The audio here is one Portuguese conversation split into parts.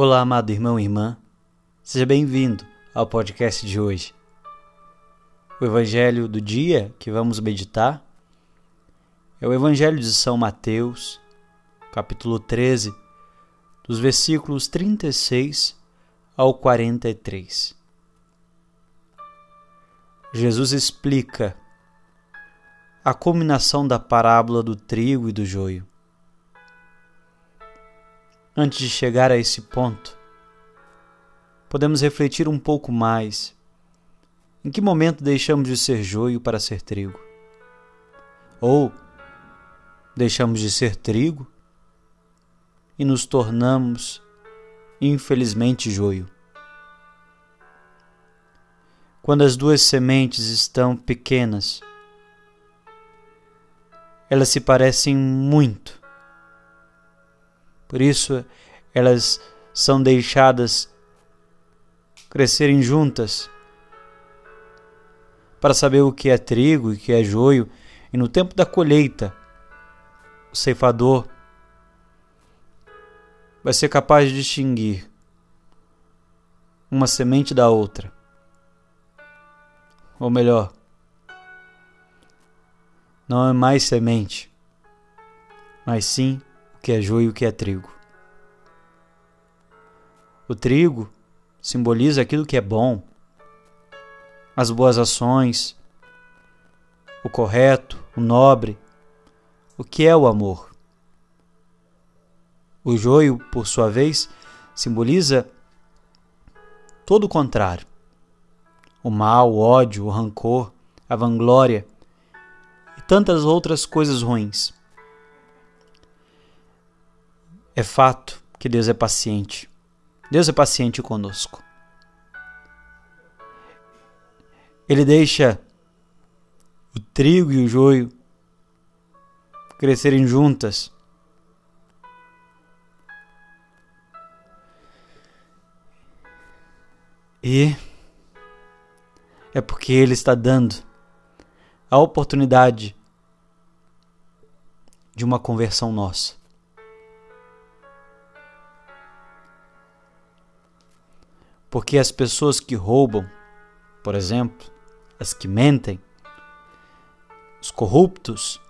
Olá, amado irmão e irmã. Seja bem-vindo ao podcast de hoje. O evangelho do dia que vamos meditar é o evangelho de São Mateus, capítulo 13, dos versículos 36 ao 43. Jesus explica a culminação da parábola do trigo e do joio. Antes de chegar a esse ponto, podemos refletir um pouco mais. Em que momento deixamos de ser joio para ser trigo? Ou deixamos de ser trigo e nos tornamos, infelizmente, joio? Quando as duas sementes estão pequenas, elas se parecem muito por isso, elas são deixadas crescerem juntas para saber o que é trigo e o que é joio. E no tempo da colheita, o ceifador vai ser capaz de distinguir uma semente da outra. Ou melhor, não é mais semente, mas sim o que é joio e o que é trigo. O trigo simboliza aquilo que é bom, as boas ações, o correto, o nobre, o que é o amor. O joio, por sua vez, simboliza todo o contrário: o mal, o ódio, o rancor, a vanglória e tantas outras coisas ruins. É fato que Deus é paciente. Deus é paciente conosco. Ele deixa o trigo e o joio crescerem juntas. E é porque Ele está dando a oportunidade de uma conversão nossa. Porque as pessoas que roubam, por exemplo, as que mentem, os corruptos,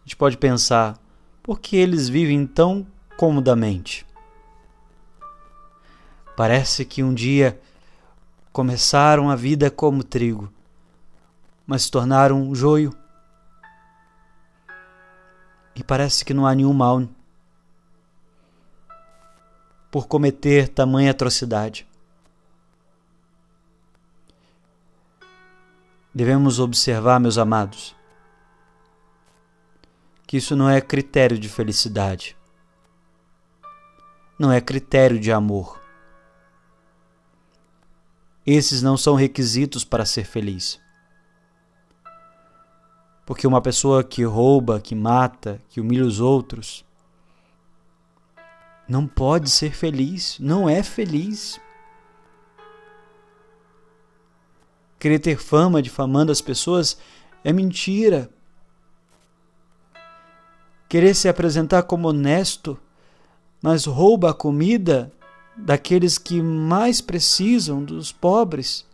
a gente pode pensar, por que eles vivem tão comodamente? Parece que um dia começaram a vida como trigo, mas se tornaram um joio. E parece que não há nenhum mal por cometer tamanha atrocidade. Devemos observar, meus amados, que isso não é critério de felicidade, não é critério de amor. Esses não são requisitos para ser feliz. Porque uma pessoa que rouba, que mata, que humilha os outros, não pode ser feliz, não é feliz. Querer ter fama difamando as pessoas é mentira. Querer se apresentar como honesto, mas rouba a comida daqueles que mais precisam, dos pobres,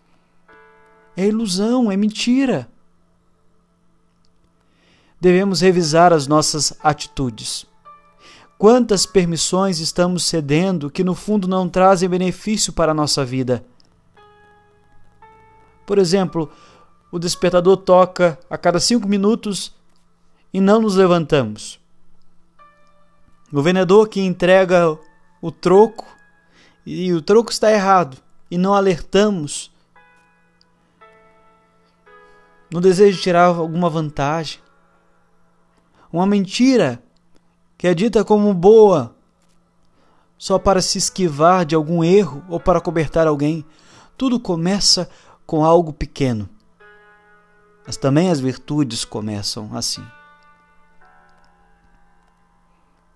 é ilusão, é mentira. Devemos revisar as nossas atitudes. Quantas permissões estamos cedendo que no fundo não trazem benefício para a nossa vida? Por exemplo, o despertador toca a cada cinco minutos e não nos levantamos. O vendedor que entrega o troco e o troco está errado e não alertamos no desejo de tirar alguma vantagem. Uma mentira que é dita como boa só para se esquivar de algum erro ou para cobertar alguém. Tudo começa com algo pequeno. Mas também as virtudes começam assim.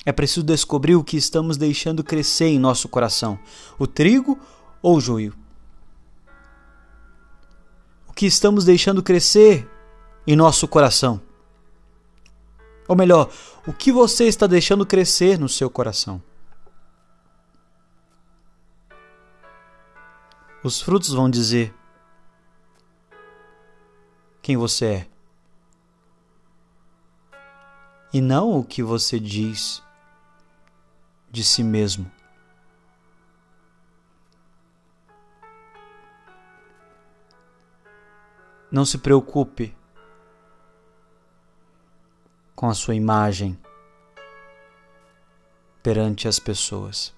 É preciso descobrir o que estamos deixando crescer em nosso coração: o trigo ou o joio? O que estamos deixando crescer em nosso coração? Ou melhor, o que você está deixando crescer no seu coração? Os frutos vão dizer quem você é. E não o que você diz de si mesmo. Não se preocupe com a sua imagem perante as pessoas.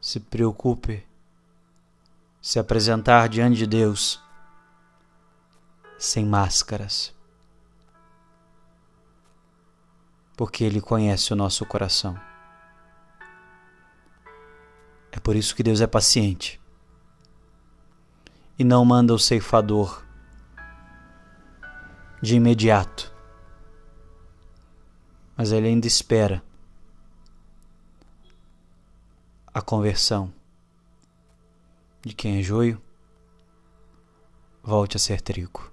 Se preocupe se apresentar diante de Deus sem máscaras. Porque Ele conhece o nosso coração. É por isso que Deus é paciente e não manda o ceifador de imediato. Mas ele ainda espera a conversão de quem é joio volte a ser trigo.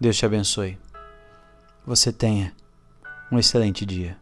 Deus te abençoe. Você tenha um excelente dia.